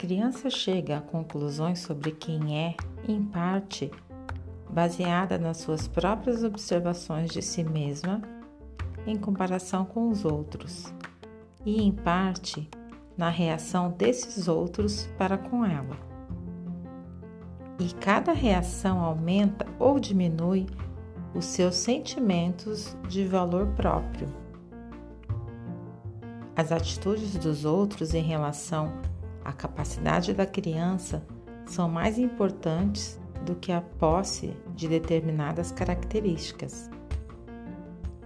criança chega a conclusões sobre quem é, em parte, baseada nas suas próprias observações de si mesma em comparação com os outros, e em parte na reação desses outros para com ela. E cada reação aumenta ou diminui os seus sentimentos de valor próprio. As atitudes dos outros em relação à capacidade da criança são mais importantes do que a posse de determinadas características.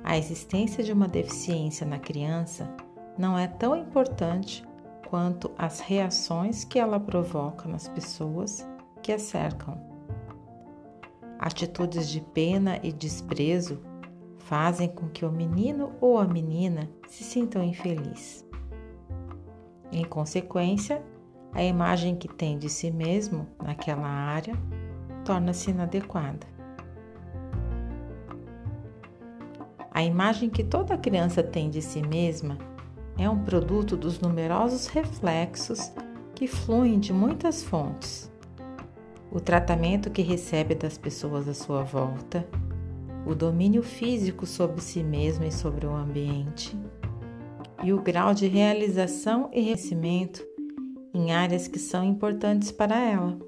A existência de uma deficiência na criança não é tão importante quanto as reações que ela provoca nas pessoas que a cercam. Atitudes de pena e desprezo fazem com que o menino ou a menina se sintam infelizes. Em consequência, a imagem que tem de si mesmo naquela área torna-se inadequada. A imagem que toda criança tem de si mesma é um produto dos numerosos reflexos que fluem de muitas fontes. O tratamento que recebe das pessoas à sua volta, o domínio físico sobre si mesmo e sobre o ambiente, e o grau de realização e reconhecimento em áreas que são importantes para ela.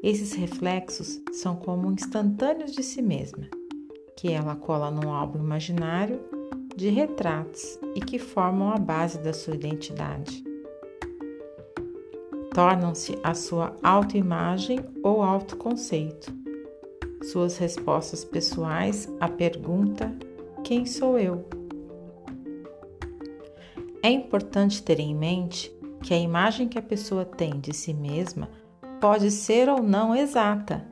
Esses reflexos são como instantâneos de si mesma, que ela cola num álbum imaginário de retratos e que formam a base da sua identidade. Tornam-se a sua autoimagem ou autoconceito, suas respostas pessoais à pergunta: Quem sou eu? É importante ter em mente que a imagem que a pessoa tem de si mesma pode ser ou não exata.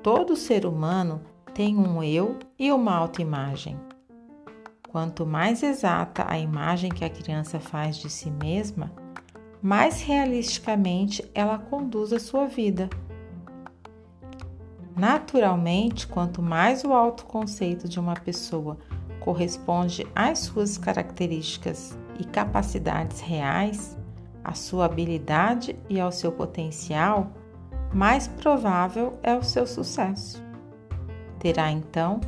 Todo ser humano tem um eu e uma autoimagem. Quanto mais exata a imagem que a criança faz de si mesma, mais realisticamente ela conduz a sua vida. Naturalmente, quanto mais o autoconceito de uma pessoa corresponde às suas características e capacidades reais, à sua habilidade e ao seu potencial, mais provável é o seu sucesso. Terá então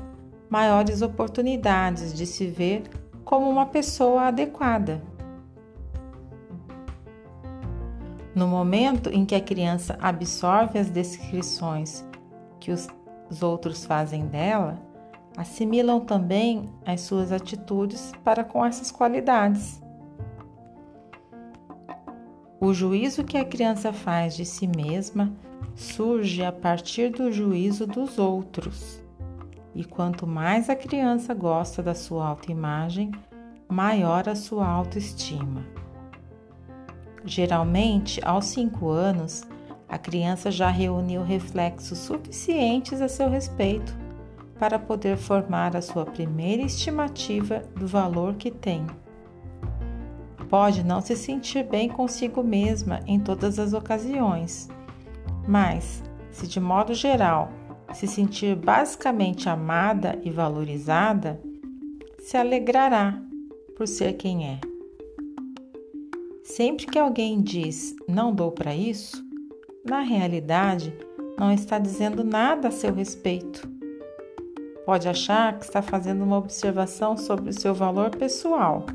maiores oportunidades de se ver como uma pessoa adequada. No momento em que a criança absorve as descrições que os, outros fazem dela, assimilam também as suas atitudes para com essas qualidades. O juízo que a criança faz de si mesma surge a partir do juízo dos outros. E quanto mais a criança gosta da sua autoimagem, maior a sua autoestima. Geralmente, aos 5 anos, a criança já reuniu reflexos suficientes a seu respeito para poder formar a sua primeira estimativa do valor que tem pode não se sentir bem consigo mesma em todas as ocasiões, mas, se de modo geral se sentir basicamente amada e valorizada, se alegrará por ser quem é. Sempre que alguém diz não dou para isso, na realidade não está dizendo nada a seu respeito. Pode achar que está fazendo uma observação sobre o seu valor pessoal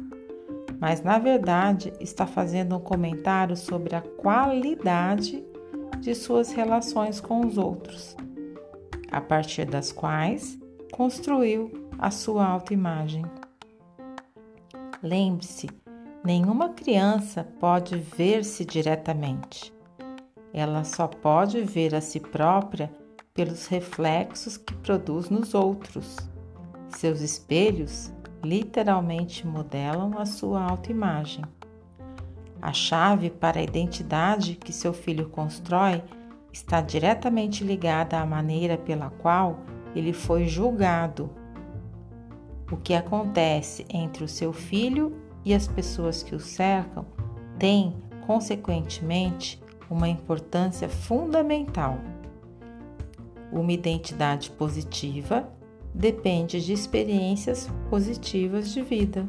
mas na verdade está fazendo um comentário sobre a qualidade de suas relações com os outros, a partir das quais construiu a sua autoimagem. Lembre-se, nenhuma criança pode ver-se diretamente. Ela só pode ver a si própria pelos reflexos que produz nos outros. Seus espelhos literalmente modelam a sua autoimagem. A chave para a identidade que seu filho constrói está diretamente ligada à maneira pela qual ele foi julgado. O que acontece entre o seu filho e as pessoas que o cercam tem, consequentemente, uma importância fundamental. Uma identidade positiva depende de experiências positivas de vida.